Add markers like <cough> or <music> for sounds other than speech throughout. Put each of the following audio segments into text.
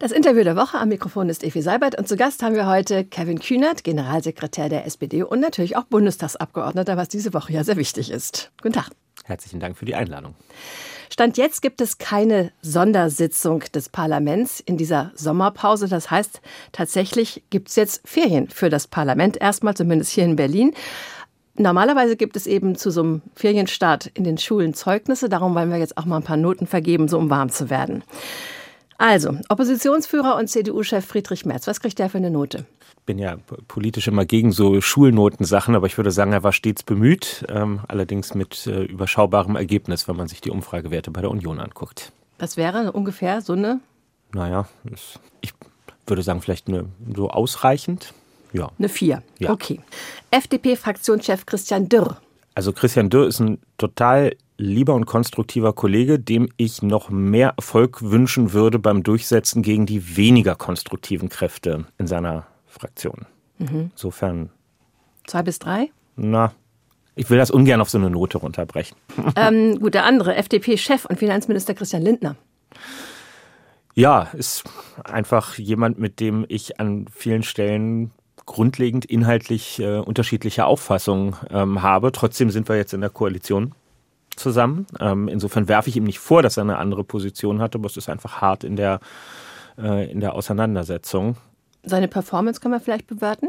Das Interview der Woche am Mikrofon ist Evi Seibert und zu Gast haben wir heute Kevin Kühnert, Generalsekretär der SPD und natürlich auch Bundestagsabgeordneter, was diese Woche ja sehr wichtig ist. Guten Tag. Herzlichen Dank für die Einladung. Stand jetzt gibt es keine Sondersitzung des Parlaments in dieser Sommerpause. Das heißt, tatsächlich gibt es jetzt Ferien für das Parlament, erstmal zumindest hier in Berlin. Normalerweise gibt es eben zu so einem Ferienstart in den Schulen Zeugnisse. Darum wollen wir jetzt auch mal ein paar Noten vergeben, so um warm zu werden. Also, Oppositionsführer und CDU-Chef Friedrich Merz, was kriegt der für eine Note? Ich bin ja politisch immer gegen so Schulnotensachen, aber ich würde sagen, er war stets bemüht, ähm, allerdings mit äh, überschaubarem Ergebnis, wenn man sich die Umfragewerte bei der Union anguckt. Das wäre ungefähr so eine? Naja, ich würde sagen, vielleicht eine, so ausreichend. Ja. Eine 4. Ja. Okay. FDP-Fraktionschef Christian Dürr. Also Christian Dürr ist ein total lieber und konstruktiver Kollege, dem ich noch mehr Erfolg wünschen würde beim Durchsetzen gegen die weniger konstruktiven Kräfte in seiner Fraktion. Mhm. Insofern. Zwei bis drei? Na, ich will das ungern auf so eine Note runterbrechen. <laughs> Ähm, gut, der andere, FDP-Chef und Finanzminister Christian Lindner. Ja, ist einfach jemand, mit dem ich an vielen Stellen grundlegend inhaltlich äh, unterschiedliche Auffassungen ähm, habe. Trotzdem sind wir jetzt in der Koalition zusammen. Ähm, insofern werfe ich ihm nicht vor, dass er eine andere Position hat, aber es ist einfach hart in der, äh, in der Auseinandersetzung. Seine Performance kann man vielleicht bewerten?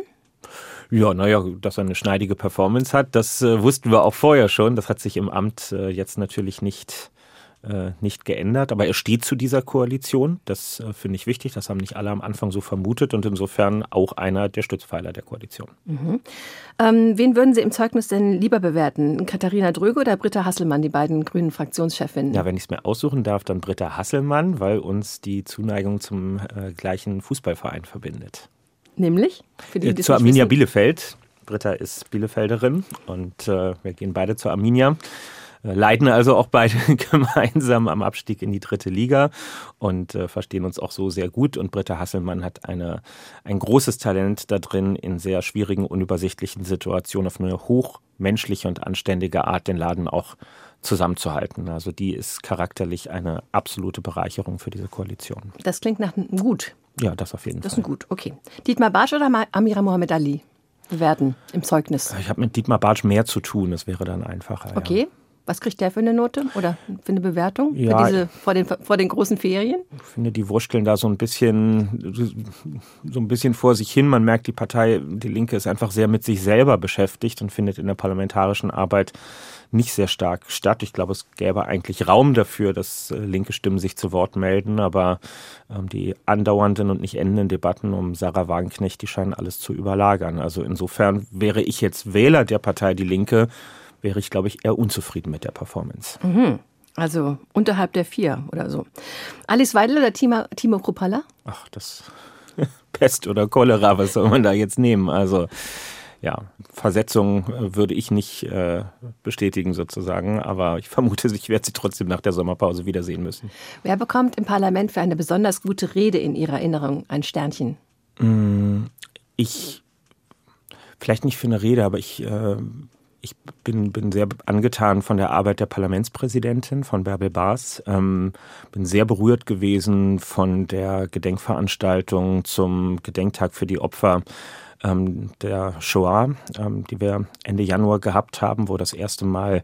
Ja, naja, dass er eine schneidige Performance hat, das äh, wussten wir auch vorher schon. Das hat sich im Amt äh, jetzt natürlich nicht äh, nicht geändert. Aber er steht zu dieser Koalition. Das äh, finde ich wichtig. Das haben nicht alle am Anfang so vermutet und insofern auch einer der Stützpfeiler der Koalition. Mhm. Ähm, wen würden Sie im Zeugnis denn lieber bewerten? Katharina Dröge oder Britta Hasselmann, die beiden grünen Fraktionschefinnen? Ja, wenn ich es mir aussuchen darf, dann Britta Hasselmann, weil uns die Zuneigung zum äh, gleichen Fußballverein verbindet. Nämlich? Für die, die Zur Arminia wissen? Bielefeld. Britta ist Bielefelderin und äh, wir gehen beide zur Arminia. Äh, leiden also auch beide <laughs> gemeinsam am Abstieg in die dritte Liga und äh, verstehen uns auch so sehr gut. Und Britta Hasselmann hat eine, ein großes Talent da drin, in sehr schwierigen, unübersichtlichen Situationen auf eine hochmenschliche und anständige Art den Laden auch zusammenzuhalten. Also die ist charakterlich eine absolute Bereicherung für diese Koalition. Das klingt nach einem Gut. Ja, das auf jeden das Fall. Das ist ein Gut, okay. Dietmar Bartsch oder Amira Mohamed Ali? bewerten im Zeugnis? Ich habe mit Dietmar Bartsch mehr zu tun, das wäre dann einfacher. Okay. Ja. Was kriegt der für eine Note oder für eine Bewertung ja, für diese, vor, den, vor den großen Ferien? Ich finde, die wurschteln da so ein bisschen so ein bisschen vor sich hin. Man merkt, die Partei, die Linke ist einfach sehr mit sich selber beschäftigt und findet in der parlamentarischen Arbeit nicht sehr stark statt. Ich glaube, es gäbe eigentlich Raum dafür, dass äh, linke Stimmen sich zu Wort melden, aber ähm, die andauernden und nicht endenden Debatten um Sarah Wagenknecht, die scheinen alles zu überlagern. Also insofern wäre ich jetzt Wähler der Partei Die Linke, wäre ich, glaube ich, eher unzufrieden mit der Performance. Mhm. Also unterhalb der vier oder so. Alice Weidel oder Timo, Timo Kruppalla? Ach, das <laughs> Pest oder Cholera, was soll man da jetzt nehmen? Also ja, Versetzung äh, würde ich nicht äh, bestätigen sozusagen, aber ich vermute, ich werde sie trotzdem nach der Sommerpause wiedersehen müssen. Wer bekommt im Parlament für eine besonders gute Rede in Ihrer Erinnerung ein Sternchen? Mm, ich, vielleicht nicht für eine Rede, aber ich äh, ich bin, bin sehr angetan von der Arbeit der Parlamentspräsidentin, von Bärbel Baas. Ähm, bin sehr berührt gewesen von der Gedenkveranstaltung zum Gedenktag für die Opfer ähm, der Shoah, ähm, die wir Ende Januar gehabt haben, wo das erste Mal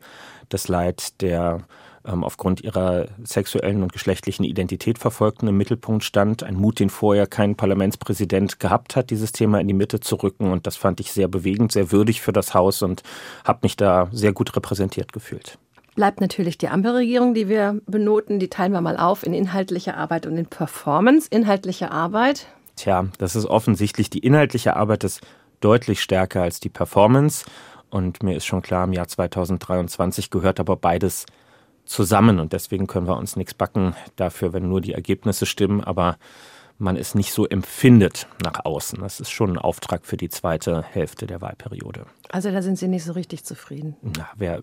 das Leid der aufgrund ihrer sexuellen und geschlechtlichen Identität verfolgten im Mittelpunkt stand. Ein Mut, den vorher kein Parlamentspräsident gehabt hat, dieses Thema in die Mitte zu rücken. Und das fand ich sehr bewegend, sehr würdig für das Haus und habe mich da sehr gut repräsentiert gefühlt bleibt natürlich die Ampelregierung, die wir benoten. Die teilen wir mal auf in inhaltliche Arbeit und in Performance. Inhaltliche Arbeit. Tja, das ist offensichtlich. Die inhaltliche Arbeit ist deutlich stärker als die Performance. Und mir ist schon klar, im Jahr 2023 gehört aber beides zusammen. Und deswegen können wir uns nichts backen dafür, wenn nur die Ergebnisse stimmen, aber man es nicht so empfindet nach außen. Das ist schon ein Auftrag für die zweite Hälfte der Wahlperiode. Also da sind Sie nicht so richtig zufrieden. Na, wer,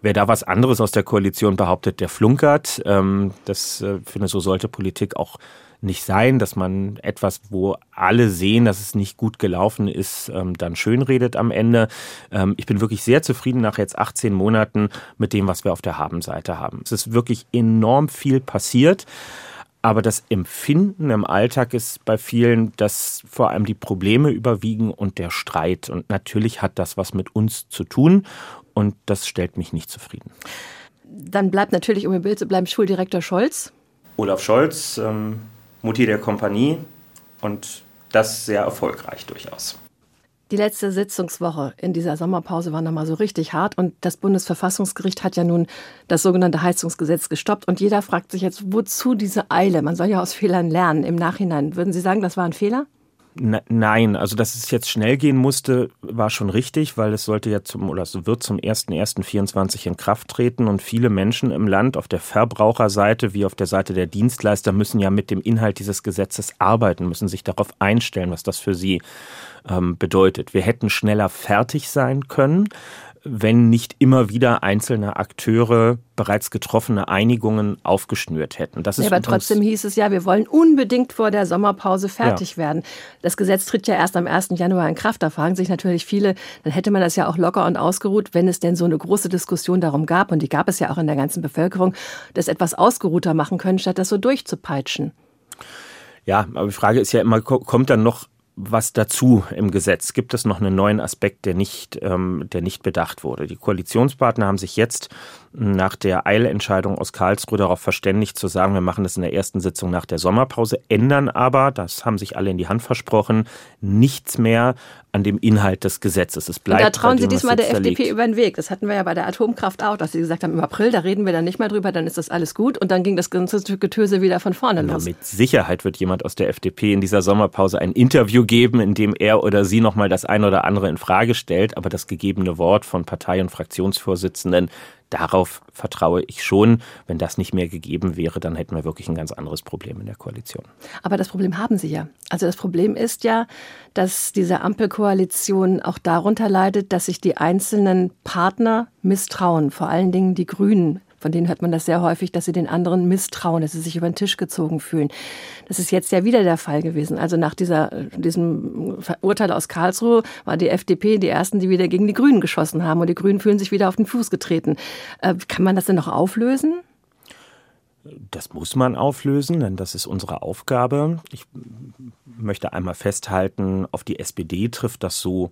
wer da was anderes aus der Koalition behauptet, der flunkert. Ähm, das äh, finde so sollte Politik auch nicht sein, dass man etwas, wo alle sehen, dass es nicht gut gelaufen ist, ähm, dann schönredet am Ende. Ähm, ich bin wirklich sehr zufrieden nach jetzt 18 Monaten mit dem, was wir auf der Habenseite haben. Es ist wirklich enorm viel passiert. Aber das Empfinden im Alltag ist bei vielen, dass vor allem die Probleme überwiegen und der Streit. Und natürlich hat das was mit uns zu tun und das stellt mich nicht zufrieden. Dann bleibt natürlich, um im Bild zu bleiben, Schuldirektor Scholz. Olaf Scholz, ähm, Mutti der Kompanie und das sehr erfolgreich durchaus. Die letzte Sitzungswoche in dieser Sommerpause war nochmal so richtig hart und das Bundesverfassungsgericht hat ja nun das sogenannte Heizungsgesetz gestoppt und jeder fragt sich jetzt, wozu diese Eile? Man soll ja aus Fehlern lernen im Nachhinein. Würden Sie sagen, das war ein Fehler? Nein, also dass es jetzt schnell gehen musste, war schon richtig, weil es sollte ja zum oder es wird zum 1.1.24 in Kraft treten und viele Menschen im Land auf der Verbraucherseite wie auf der Seite der Dienstleister müssen ja mit dem Inhalt dieses Gesetzes arbeiten, müssen sich darauf einstellen, was das für sie ähm, bedeutet. Wir hätten schneller fertig sein können wenn nicht immer wieder einzelne Akteure bereits getroffene Einigungen aufgeschnürt hätten. Das ist ja, aber trotzdem hieß es ja, wir wollen unbedingt vor der Sommerpause fertig ja. werden. Das Gesetz tritt ja erst am 1. Januar in Kraft. Da fragen sich natürlich viele, dann hätte man das ja auch locker und ausgeruht, wenn es denn so eine große Diskussion darum gab, und die gab es ja auch in der ganzen Bevölkerung, das etwas ausgeruhter machen können, statt das so durchzupeitschen. Ja, aber die Frage ist ja immer, kommt dann noch was dazu im Gesetz? Gibt es noch einen neuen Aspekt, der nicht, ähm, der nicht bedacht wurde? Die Koalitionspartner haben sich jetzt nach der Eilentscheidung aus Karlsruhe darauf verständigt zu sagen, wir machen das in der ersten Sitzung nach der Sommerpause, ändern aber, das haben sich alle in die Hand versprochen, nichts mehr an dem Inhalt des Gesetzes. Es bleibt Und da trauen Sie diesmal der FDP über den Weg. Das hatten wir ja bei der Atomkraft auch, dass Sie gesagt haben, im April, da reden wir dann nicht mehr drüber, dann ist das alles gut. Und dann ging das ganze Getöse wieder von vorne los. mit Sicherheit wird jemand aus der FDP in dieser Sommerpause ein Interview geben, in dem er oder sie nochmal das eine oder andere in Frage stellt. Aber das gegebene Wort von Partei- und Fraktionsvorsitzenden, darauf vertraue ich schon. Wenn das nicht mehr gegeben wäre, dann hätten wir wirklich ein ganz anderes Problem in der Koalition. Aber das Problem haben Sie ja. Also das Problem ist ja, dass diese Ampelkoalition auch darunter leidet, dass sich die einzelnen Partner misstrauen, vor allen Dingen die Grünen von denen hört man das sehr häufig, dass sie den anderen misstrauen, dass sie sich über den Tisch gezogen fühlen. Das ist jetzt ja wieder der Fall gewesen. Also nach dieser, diesem Urteil aus Karlsruhe war die FDP die ersten, die wieder gegen die Grünen geschossen haben und die Grünen fühlen sich wieder auf den Fuß getreten. Äh, kann man das denn noch auflösen? Das muss man auflösen, denn das ist unsere Aufgabe. Ich möchte einmal festhalten, auf die SPD trifft das so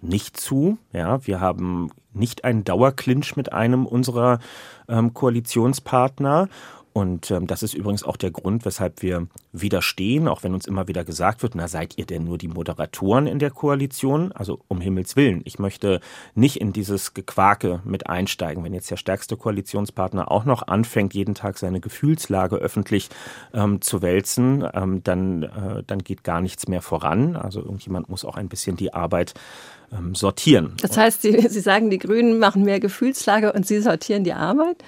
nicht zu. Ja, wir haben nicht einen Dauerclinch mit einem unserer ähm, Koalitionspartner. Und ähm, das ist übrigens auch der Grund, weshalb wir widerstehen, auch wenn uns immer wieder gesagt wird, na seid ihr denn nur die Moderatoren in der Koalition? Also um Himmels Willen, ich möchte nicht in dieses Gequake mit einsteigen. Wenn jetzt der stärkste Koalitionspartner auch noch anfängt, jeden Tag seine Gefühlslage öffentlich ähm, zu wälzen, ähm, dann, äh, dann geht gar nichts mehr voran. Also irgendjemand muss auch ein bisschen die Arbeit ähm, sortieren. Das heißt, Sie, Sie sagen, die Grünen machen mehr Gefühlslage und Sie sortieren die Arbeit?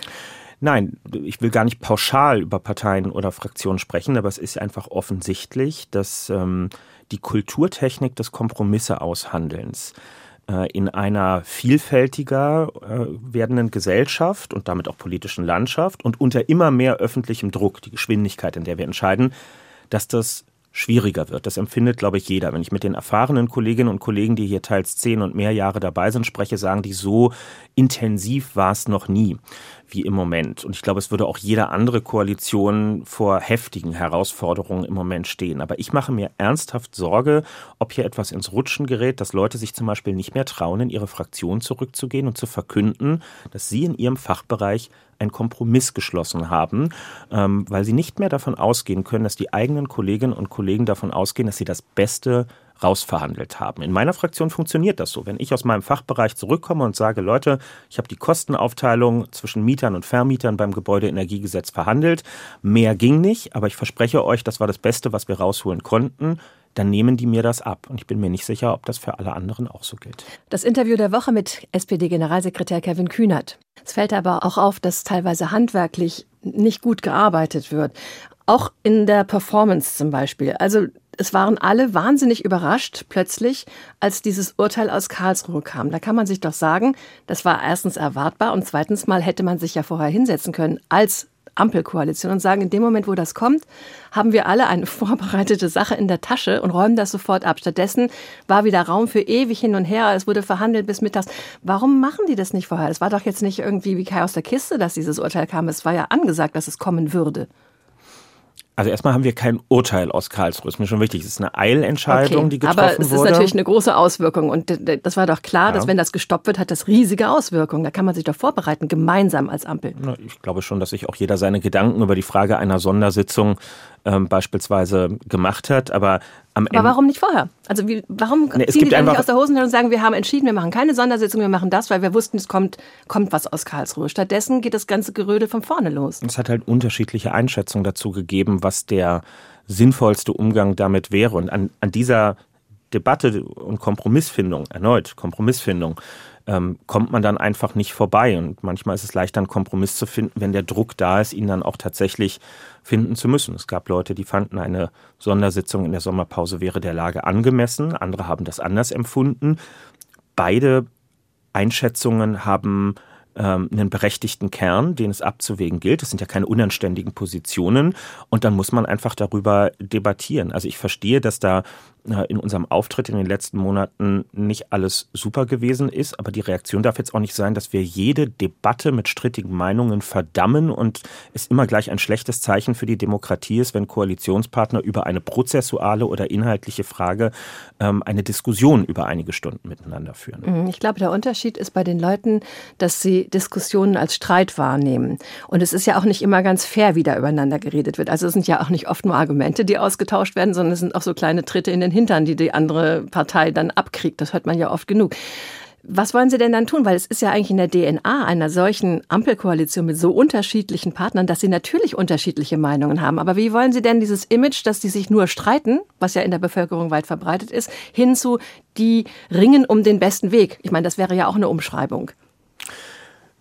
Nein, ich will gar nicht pauschal über Parteien oder Fraktionen sprechen, aber es ist einfach offensichtlich, dass ähm, die Kulturtechnik des Kompromisse aushandelns äh, in einer vielfältiger äh, werdenden Gesellschaft und damit auch politischen Landschaft und unter immer mehr öffentlichem Druck, die Geschwindigkeit, in der wir entscheiden, dass das schwieriger wird. Das empfindet, glaube ich, jeder. Wenn ich mit den erfahrenen Kolleginnen und Kollegen, die hier teils zehn und mehr Jahre dabei sind, spreche, sagen die, so intensiv war es noch nie wie im Moment. Und ich glaube, es würde auch jede andere Koalition vor heftigen Herausforderungen im Moment stehen. Aber ich mache mir ernsthaft Sorge, ob hier etwas ins Rutschen gerät, dass Leute sich zum Beispiel nicht mehr trauen, in ihre Fraktion zurückzugehen und zu verkünden, dass sie in ihrem Fachbereich einen Kompromiss geschlossen haben, ähm, weil sie nicht mehr davon ausgehen können, dass die eigenen Kolleginnen und Kollegen davon ausgehen, dass sie das Beste rausverhandelt haben. In meiner Fraktion funktioniert das so. Wenn ich aus meinem Fachbereich zurückkomme und sage, Leute, ich habe die Kostenaufteilung zwischen Mietern und Vermietern beim Gebäudeenergiegesetz verhandelt, mehr ging nicht, aber ich verspreche euch, das war das Beste, was wir rausholen konnten dann nehmen die mir das ab. Und ich bin mir nicht sicher, ob das für alle anderen auch so gilt. Das Interview der Woche mit SPD-Generalsekretär Kevin Kühnert. Es fällt aber auch auf, dass teilweise handwerklich nicht gut gearbeitet wird. Auch in der Performance zum Beispiel. Also es waren alle wahnsinnig überrascht plötzlich, als dieses Urteil aus Karlsruhe kam. Da kann man sich doch sagen, das war erstens erwartbar und zweitens mal hätte man sich ja vorher hinsetzen können als Ampelkoalition und sagen, in dem Moment, wo das kommt, haben wir alle eine <laughs> vorbereitete Sache in der Tasche und räumen das sofort ab. Stattdessen war wieder Raum für ewig hin und her. Es wurde verhandelt bis mittags. Warum machen die das nicht vorher? Es war doch jetzt nicht irgendwie wie Kai aus der Kiste, dass dieses Urteil kam. Es war ja angesagt, dass es kommen würde. Also erstmal haben wir kein Urteil aus Karlsruhe. Das ist mir schon wichtig. Es ist eine Eilentscheidung, okay, die getroffen wurde. Aber es wurde. ist natürlich eine große Auswirkung. Und das war doch klar, ja. dass wenn das gestoppt wird, hat das riesige Auswirkungen. Da kann man sich doch vorbereiten, gemeinsam als Ampel. Ich glaube schon, dass sich auch jeder seine Gedanken über die Frage einer Sondersitzung ähm, beispielsweise gemacht hat. Aber am Aber warum nicht vorher? Also wie, warum nee, ziehen die dann nicht aus der Hosentasche und sagen, wir haben entschieden, wir machen keine Sondersitzung, wir machen das, weil wir wussten, es kommt, kommt was aus Karlsruhe. Stattdessen geht das ganze Gerödel von vorne los. Es hat halt unterschiedliche Einschätzungen dazu gegeben, was der sinnvollste Umgang damit wäre. Und an, an dieser Debatte und Kompromissfindung, erneut Kompromissfindung, ähm, kommt man dann einfach nicht vorbei. Und manchmal ist es leichter, einen Kompromiss zu finden, wenn der Druck da ist, ihn dann auch tatsächlich finden zu müssen. Es gab Leute, die fanden, eine Sondersitzung in der Sommerpause wäre der Lage angemessen. Andere haben das anders empfunden. Beide Einschätzungen haben ähm, einen berechtigten Kern, den es abzuwägen gilt. Das sind ja keine unanständigen Positionen. Und dann muss man einfach darüber debattieren. Also ich verstehe, dass da äh, in unserem Auftritt in den letzten Monaten nicht alles super gewesen ist. Aber die Reaktion darf jetzt auch nicht sein, dass wir jede Debatte mit strittigen Meinungen verdammen und es immer gleich ein schlechtes Zeichen für die Demokratie ist, wenn Koalitionspartner über eine prozessuale oder inhaltliche Frage ähm, eine Diskussion über einige Stunden miteinander führen. Mhm, ich glaube, der Unterschied ist bei den Leuten, dass sie Diskussionen als Streit wahrnehmen. Und es ist ja auch nicht immer ganz fair, wie da übereinander geredet wird. Also es sind ja auch nicht oft nur Argumente, die ausgetauscht werden, sondern es sind auch so kleine Tritte in den Hintern, die die andere Partei dann abkriegt. Das hört man ja oft genug. Was wollen Sie denn dann tun? Weil es ist ja eigentlich in der DNA einer solchen Ampelkoalition mit so unterschiedlichen Partnern, dass sie natürlich unterschiedliche Meinungen haben. Aber wie wollen Sie denn dieses Image, dass die sich nur streiten, was ja in der Bevölkerung weit verbreitet ist, hinzu, die ringen um den besten Weg? Ich meine, das wäre ja auch eine Umschreibung.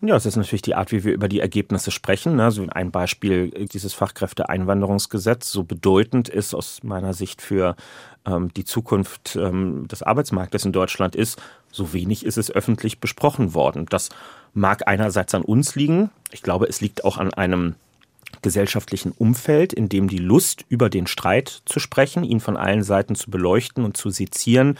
Ja, es ist natürlich die Art, wie wir über die Ergebnisse sprechen. Also ein Beispiel, dieses Fachkräfteeinwanderungsgesetz, so bedeutend ist aus meiner Sicht für ähm, die Zukunft ähm, des Arbeitsmarktes in Deutschland ist, so wenig ist es öffentlich besprochen worden. Das mag einerseits an uns liegen. Ich glaube, es liegt auch an einem gesellschaftlichen Umfeld, in dem die Lust, über den Streit zu sprechen, ihn von allen Seiten zu beleuchten und zu sezieren,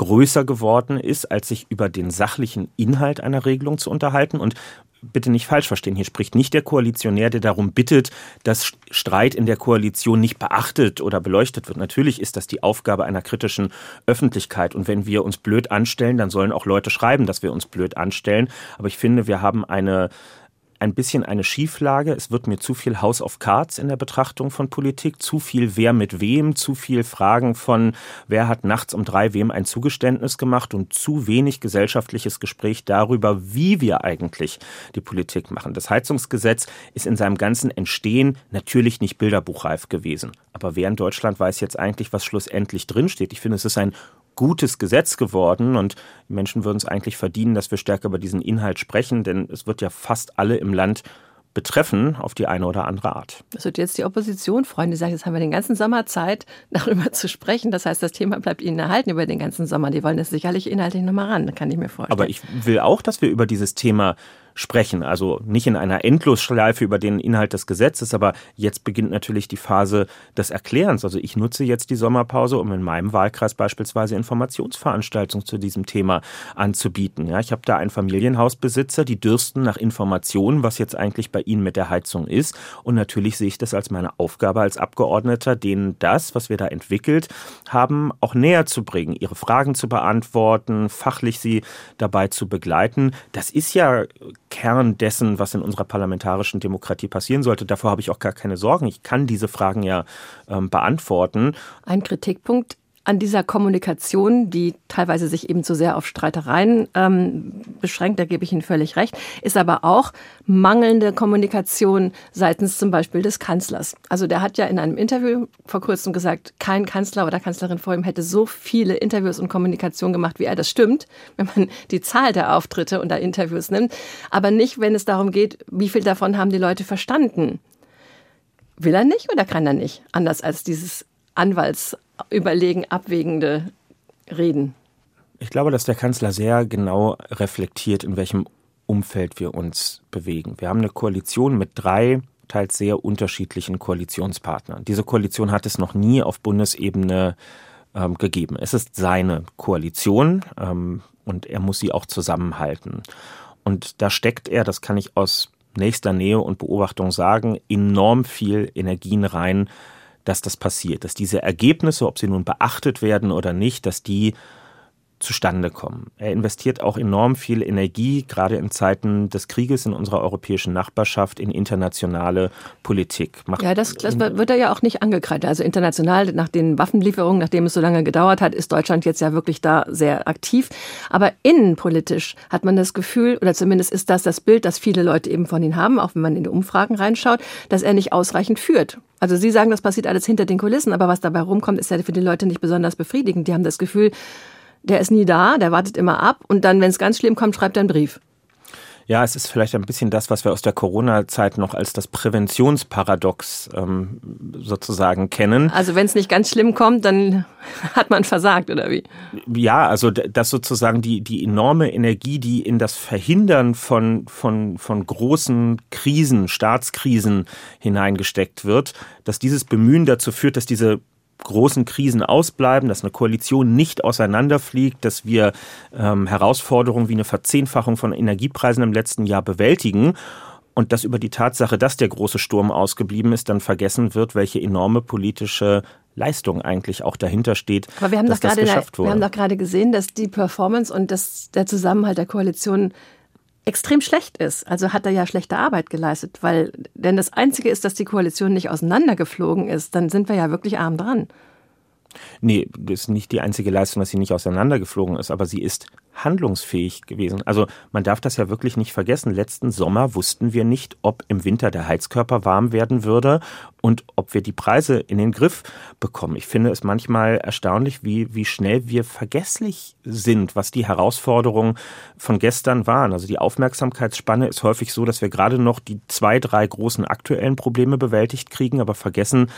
größer geworden ist, als sich über den sachlichen Inhalt einer Regelung zu unterhalten. Und bitte nicht falsch verstehen, hier spricht nicht der Koalitionär, der darum bittet, dass Streit in der Koalition nicht beachtet oder beleuchtet wird. Natürlich ist das die Aufgabe einer kritischen Öffentlichkeit. Und wenn wir uns blöd anstellen, dann sollen auch Leute schreiben, dass wir uns blöd anstellen. Aber ich finde, wir haben eine ein bisschen eine Schieflage. Es wird mir zu viel House of Cards in der Betrachtung von Politik, zu viel wer mit wem, zu viel Fragen von wer hat nachts um drei wem ein Zugeständnis gemacht und zu wenig gesellschaftliches Gespräch darüber, wie wir eigentlich die Politik machen. Das Heizungsgesetz ist in seinem ganzen Entstehen natürlich nicht bilderbuchreif gewesen. Aber wer in Deutschland weiß jetzt eigentlich, was schlussendlich drinsteht? Ich finde, es ist ein gutes Gesetz geworden und die Menschen würden es eigentlich verdienen, dass wir stärker über diesen Inhalt sprechen, denn es wird ja fast alle im Land betreffen auf die eine oder andere Art. Das wird jetzt die Opposition freuen, die sagt, jetzt haben wir den ganzen Sommer Zeit, <laughs> darüber zu sprechen. Das heißt, das Thema bleibt Ihnen erhalten über den ganzen Sommer. Die wollen es sicherlich inhaltlich nochmal ran, kann ich mir vorstellen. Aber ich will auch, dass wir über dieses Thema sprechen. Also nicht in einer Endlosschleife über den Inhalt des Gesetzes, aber jetzt beginnt natürlich die Phase des Erklärens. Also ich nutze jetzt die Sommerpause, um in meinem Wahlkreis beispielsweise Informationsveranstaltungen zu diesem Thema anzubieten. Ja, ich habe da einen Familienhausbesitzer, die dürsten nach Informationen, was jetzt eigentlich bei ihnen mit der Heizung ist. Und natürlich sehe ich das als meine Aufgabe als Abgeordneter, denen das, was wir da entwickelt haben, auch näher zu bringen, ihre Fragen zu beantworten, fachlich sie dabei zu begleiten. Das ist ja Kern dessen, was in unserer parlamentarischen Demokratie passieren sollte. Davor habe ich auch gar keine Sorgen. Ich kann diese Fragen ja ähm, beantworten. Ein Kritikpunkt an dieser Kommunikation, die teilweise sich eben zu sehr auf Streitereien ähm, beschränkt, da gebe ich Ihnen völlig recht, ist aber auch mangelnde Kommunikation seitens zum Beispiel des Kanzlers. Also der hat ja in einem Interview vor kurzem gesagt, kein Kanzler oder Kanzlerin vor ihm hätte so viele Interviews und Kommunikation gemacht wie er. Das stimmt, wenn man die Zahl der Auftritte und der Interviews nimmt, aber nicht, wenn es darum geht, wie viel davon haben die Leute verstanden. Will er nicht oder kann er nicht? Anders als dieses Anwalts überlegen, abwägende Reden. Ich glaube, dass der Kanzler sehr genau reflektiert, in welchem Umfeld wir uns bewegen. Wir haben eine Koalition mit drei teils sehr unterschiedlichen Koalitionspartnern. Diese Koalition hat es noch nie auf Bundesebene ähm, gegeben. Es ist seine Koalition ähm, und er muss sie auch zusammenhalten. Und da steckt er, das kann ich aus nächster Nähe und Beobachtung sagen, enorm viel Energien rein, dass das passiert, dass diese Ergebnisse, ob sie nun beachtet werden oder nicht, dass die zustande kommen. Er investiert auch enorm viel Energie, gerade in Zeiten des Krieges in unserer europäischen Nachbarschaft, in internationale Politik. Macht ja, das, das wird er ja auch nicht angekreidet. Also international, nach den Waffenlieferungen, nachdem es so lange gedauert hat, ist Deutschland jetzt ja wirklich da sehr aktiv. Aber innenpolitisch hat man das Gefühl, oder zumindest ist das das Bild, das viele Leute eben von ihm haben, auch wenn man in die Umfragen reinschaut, dass er nicht ausreichend führt. Also Sie sagen, das passiert alles hinter den Kulissen, aber was dabei rumkommt, ist ja für die Leute nicht besonders befriedigend. Die haben das Gefühl, der ist nie da, der wartet immer ab und dann, wenn es ganz schlimm kommt, schreibt er einen Brief. Ja, es ist vielleicht ein bisschen das, was wir aus der Corona-Zeit noch als das Präventionsparadox ähm, sozusagen kennen. Also wenn es nicht ganz schlimm kommt, dann <laughs> hat man versagt, oder wie? Ja, also dass sozusagen die, die enorme Energie, die in das Verhindern von, von, von großen Krisen, Staatskrisen hineingesteckt wird, dass dieses Bemühen dazu führt, dass diese großen Krisen ausbleiben, dass eine Koalition nicht auseinanderfliegt, dass wir ähm, Herausforderungen wie eine Verzehnfachung von Energiepreisen im letzten Jahr bewältigen und dass über die Tatsache, dass der große Sturm ausgeblieben ist, dann vergessen wird, welche enorme politische Leistung eigentlich auch dahinter steht. Aber wir haben, doch gerade, wir haben doch gerade gesehen, dass die Performance und das, der Zusammenhalt der Koalition extrem schlecht ist. Also hat er ja schlechte Arbeit geleistet, weil, denn das Einzige ist, dass die Koalition nicht auseinandergeflogen ist, dann sind wir ja wirklich arm dran. Nee, das ist nicht die einzige Leistung, dass sie nicht auseinandergeflogen ist, aber sie ist handlungsfähig gewesen. Also man darf das ja wirklich nicht vergessen. Letzten Sommer wussten wir nicht, ob im Winter der Heizkörper warm werden würde und ob wir die Preise in den Griff bekommen. Ich finde es manchmal erstaunlich, wie, wie schnell wir vergesslich sind, was die Herausforderungen von gestern waren. Also die Aufmerksamkeitsspanne ist häufig so, dass wir gerade noch die zwei, drei großen aktuellen Probleme bewältigt kriegen, aber vergessen,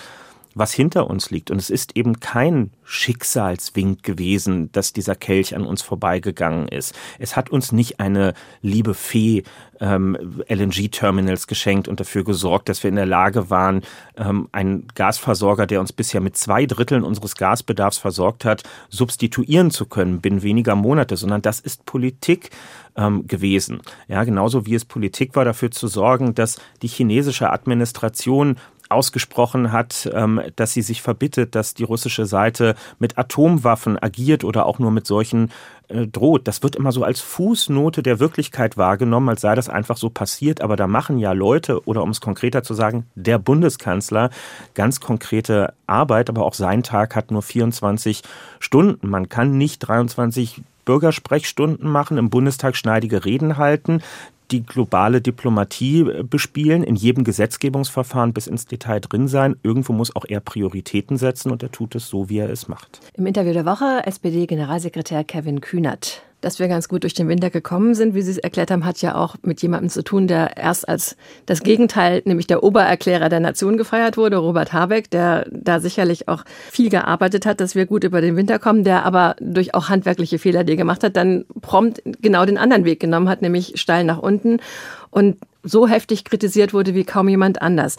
was hinter uns liegt. Und es ist eben kein Schicksalswink gewesen, dass dieser Kelch an uns vorbeigegangen ist. Es hat uns nicht eine liebe Fee ähm, LNG-Terminals geschenkt und dafür gesorgt, dass wir in der Lage waren, ähm, einen Gasversorger, der uns bisher mit zwei Dritteln unseres Gasbedarfs versorgt hat, substituieren zu können binnen weniger Monate, sondern das ist Politik ähm, gewesen. Ja, genauso wie es Politik war, dafür zu sorgen, dass die chinesische Administration ausgesprochen hat, ähm, dass sie sich verbittet, dass die russische Seite mit Atomwaffen agiert oder auch nur mit solchen äh, droht. Das wird immer so als Fußnote der Wirklichkeit wahrgenommen, als sei das einfach so passiert. Aber da machen ja Leute, oder um es konkreter zu sagen, der Bundeskanzler ganz konkrete Arbeit. Aber auch sein Tag hat nur 24 Stunden. Man kann nicht 23 Bürgersprechstunden machen, im Bundestag schneidige Reden halten die globale Diplomatie äh, bespielen, in jedem Gesetzgebungsverfahren bis ins Detail drin sein. Irgendwo muss auch er Prioritäten setzen und er tut es so, wie er es macht. Im Interview der Woche SPD-Generalsekretär Kevin Kühnert dass wir ganz gut durch den Winter gekommen sind, wie Sie es erklärt haben, hat ja auch mit jemandem zu tun, der erst als das Gegenteil, nämlich der Obererklärer der Nation gefeiert wurde, Robert Habeck, der da sicherlich auch viel gearbeitet hat, dass wir gut über den Winter kommen, der aber durch auch handwerkliche Fehler, die er gemacht hat, dann prompt genau den anderen Weg genommen hat, nämlich steil nach unten und so heftig kritisiert wurde wie kaum jemand anders.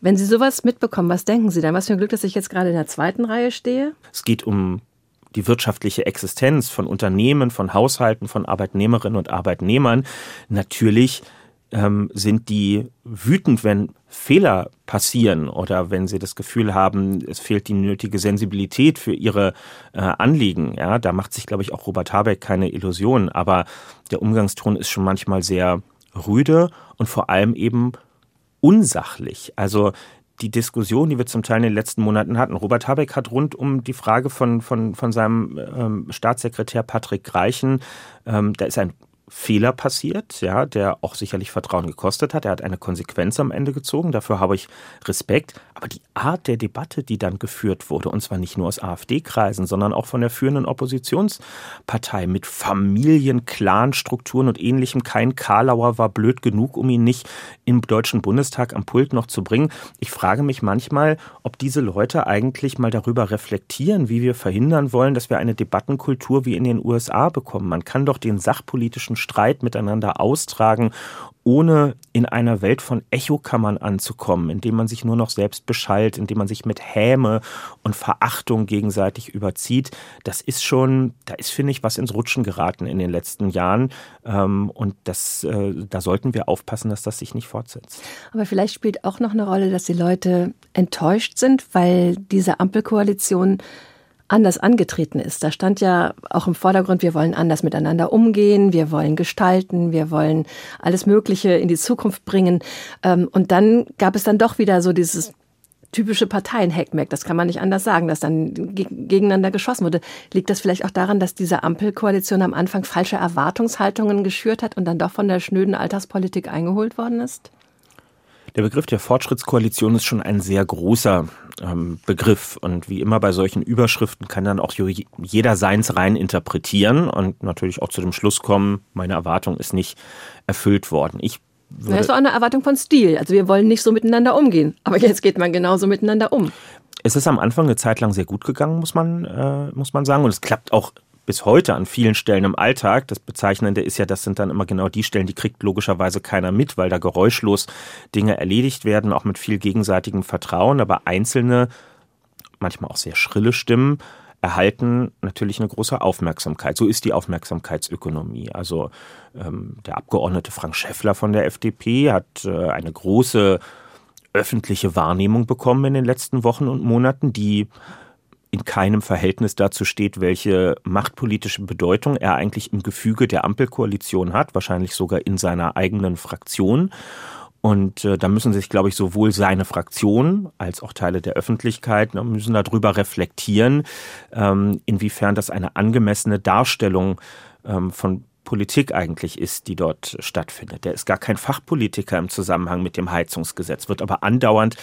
Wenn Sie sowas mitbekommen, was denken Sie dann? Was für ein Glück, dass ich jetzt gerade in der zweiten Reihe stehe? Es geht um die wirtschaftliche Existenz von Unternehmen, von Haushalten, von Arbeitnehmerinnen und Arbeitnehmern. Natürlich ähm, sind die wütend, wenn Fehler passieren oder wenn sie das Gefühl haben, es fehlt die nötige Sensibilität für ihre äh, Anliegen. Ja, da macht sich, glaube ich, auch Robert Habeck keine Illusionen. Aber der Umgangston ist schon manchmal sehr rüde und vor allem eben unsachlich. Also die Diskussion, die wir zum Teil in den letzten Monaten hatten. Robert Habeck hat rund um die Frage von, von, von seinem ähm, Staatssekretär Patrick Greichen, ähm, da ist ein Fehler passiert, ja, der auch sicherlich Vertrauen gekostet hat. Er hat eine Konsequenz am Ende gezogen. Dafür habe ich Respekt. Aber die Art der Debatte, die dann geführt wurde, und zwar nicht nur aus AfD-Kreisen, sondern auch von der führenden Oppositionspartei mit Familien, Clanstrukturen und ähnlichem. Kein Karlauer war blöd genug, um ihn nicht im Deutschen Bundestag am Pult noch zu bringen. Ich frage mich manchmal, ob diese Leute eigentlich mal darüber reflektieren, wie wir verhindern wollen, dass wir eine Debattenkultur wie in den USA bekommen. Man kann doch den sachpolitischen Streit miteinander austragen ohne in einer Welt von Echokammern anzukommen, indem man sich nur noch selbst beschallt, indem man sich mit Häme und Verachtung gegenseitig überzieht, das ist schon, da ist, finde ich, was ins Rutschen geraten in den letzten Jahren. Ähm, und das, äh, da sollten wir aufpassen, dass das sich nicht fortsetzt. Aber vielleicht spielt auch noch eine Rolle, dass die Leute enttäuscht sind, weil diese Ampelkoalition anders angetreten ist. Da stand ja auch im Vordergrund, wir wollen anders miteinander umgehen, wir wollen gestalten, wir wollen alles Mögliche in die Zukunft bringen. Ähm, und dann gab es dann doch wieder so dieses typische Parteien-Hackmack, das kann man nicht anders sagen, dass dann gegeneinander geschossen wurde. Liegt das vielleicht auch daran, dass diese Ampelkoalition am Anfang falsche Erwartungshaltungen geschürt hat und dann doch von der schnöden Alltagspolitik eingeholt worden ist? Der Begriff der Fortschrittskoalition ist schon ein sehr großer ähm, Begriff. Und wie immer bei solchen Überschriften kann dann auch jeder seins rein interpretieren und natürlich auch zu dem Schluss kommen, meine Erwartung ist nicht erfüllt worden. Ich das ist auch eine Erwartung von Stil. Also wir wollen nicht so miteinander umgehen. Aber jetzt geht man genauso miteinander um. Es ist am Anfang eine Zeit lang sehr gut gegangen, muss man, äh, muss man sagen. Und es klappt auch bis heute an vielen Stellen im Alltag. Das Bezeichnende ist ja, das sind dann immer genau die Stellen, die kriegt logischerweise keiner mit, weil da geräuschlos Dinge erledigt werden, auch mit viel gegenseitigem Vertrauen. Aber einzelne, manchmal auch sehr schrille Stimmen erhalten natürlich eine große Aufmerksamkeit. So ist die Aufmerksamkeitsökonomie. Also ähm, der Abgeordnete Frank Schäffler von der FDP hat äh, eine große öffentliche Wahrnehmung bekommen in den letzten Wochen und Monaten, die in keinem Verhältnis dazu steht, welche machtpolitische Bedeutung er eigentlich im Gefüge der Ampelkoalition hat, wahrscheinlich sogar in seiner eigenen Fraktion. Und äh, da müssen sich, glaube ich, sowohl seine Fraktion als auch Teile der Öffentlichkeit ne, müssen darüber reflektieren, ähm, inwiefern das eine angemessene Darstellung ähm, von Politik eigentlich ist, die dort stattfindet. Der ist gar kein Fachpolitiker im Zusammenhang mit dem Heizungsgesetz, wird aber andauernd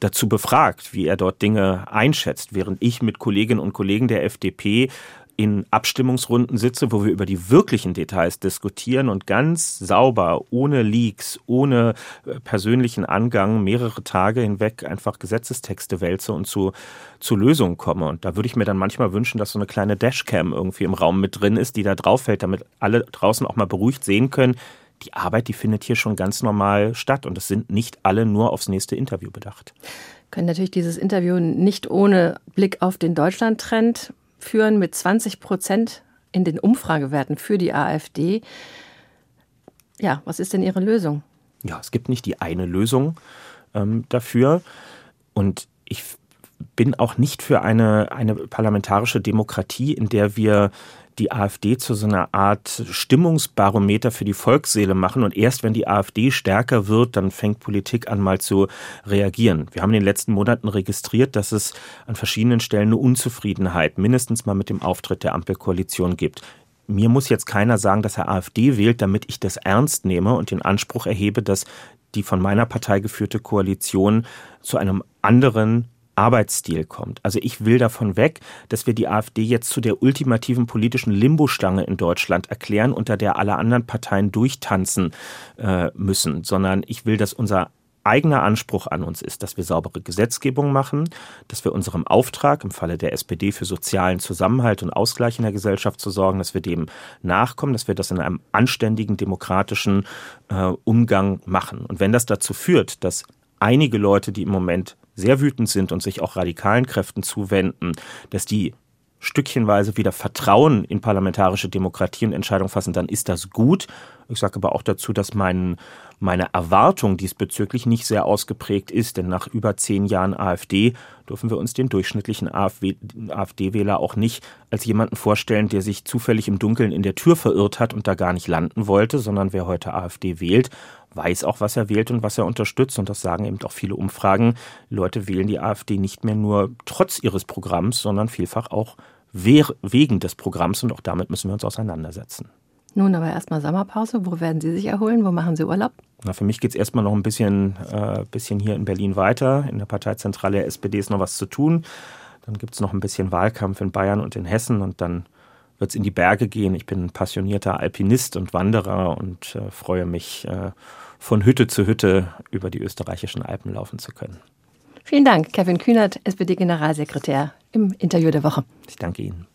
dazu befragt, wie er dort Dinge einschätzt, während ich mit Kolleginnen und Kollegen der FDP in Abstimmungsrunden sitze, wo wir über die wirklichen Details diskutieren und ganz sauber, ohne Leaks, ohne äh, persönlichen Angang mehrere Tage hinweg einfach Gesetzestexte wälze und zu, zu Lösungen komme. Und da würde ich mir dann manchmal wünschen, dass so eine kleine Dashcam irgendwie im Raum mit drin ist, die da drauf fällt, damit alle draußen auch mal beruhigt sehen können, die Arbeit, die findet hier schon ganz normal statt und es sind nicht alle nur aufs nächste Interview bedacht. Können natürlich dieses Interview nicht ohne Blick auf den Deutschland-Trend führen mit 20 Prozent in den Umfragewerten für die AfD. Ja, was ist denn Ihre Lösung? Ja, es gibt nicht die eine Lösung ähm, dafür. Und ich bin auch nicht für eine, eine parlamentarische Demokratie, in der wir die AfD zu so einer Art Stimmungsbarometer für die Volksseele machen. Und erst wenn die AfD stärker wird, dann fängt Politik an, mal zu reagieren. Wir haben in den letzten Monaten registriert, dass es an verschiedenen Stellen eine Unzufriedenheit mindestens mal mit dem Auftritt der Ampelkoalition gibt. Mir muss jetzt keiner sagen, dass er AfD wählt, damit ich das ernst nehme und den Anspruch erhebe, dass die von meiner Partei geführte Koalition zu einem anderen Arbeitsstil kommt. Also ich will davon weg, dass wir die AfD jetzt zu der ultimativen politischen Limbostange in Deutschland erklären, unter der alle anderen Parteien durchtanzen äh, müssen, sondern ich will, dass unser eigener Anspruch an uns ist, dass wir saubere Gesetzgebung machen, dass wir unserem Auftrag im Falle der SPD für sozialen Zusammenhalt und Ausgleich in der Gesellschaft zu sorgen, dass wir dem nachkommen, dass wir das in einem anständigen demokratischen äh, Umgang machen. Und wenn das dazu führt, dass einige Leute, die im Moment sehr wütend sind und sich auch radikalen Kräften zuwenden, dass die stückchenweise wieder Vertrauen in parlamentarische Demokratie und Entscheidungen fassen, dann ist das gut. Ich sage aber auch dazu, dass mein, meine Erwartung diesbezüglich nicht sehr ausgeprägt ist, denn nach über zehn Jahren AfD dürfen wir uns den durchschnittlichen AfD-Wähler auch nicht als jemanden vorstellen, der sich zufällig im Dunkeln in der Tür verirrt hat und da gar nicht landen wollte, sondern wer heute AfD wählt, weiß auch, was er wählt und was er unterstützt. Und das sagen eben auch viele Umfragen. Leute wählen die AfD nicht mehr nur trotz ihres Programms, sondern vielfach auch wegen des Programms. Und auch damit müssen wir uns auseinandersetzen. Nun aber erstmal Sommerpause. Wo werden Sie sich erholen? Wo machen Sie Urlaub? Na, für mich geht es erstmal noch ein bisschen, äh, bisschen hier in Berlin weiter. In der Parteizentrale der SPD ist noch was zu tun. Dann gibt es noch ein bisschen Wahlkampf in Bayern und in Hessen und dann wird es in die Berge gehen. Ich bin ein passionierter Alpinist und Wanderer und äh, freue mich, äh, von Hütte zu Hütte über die österreichischen Alpen laufen zu können. Vielen Dank, Kevin Kühnert, SPD-Generalsekretär im Interview der Woche. Ich danke Ihnen.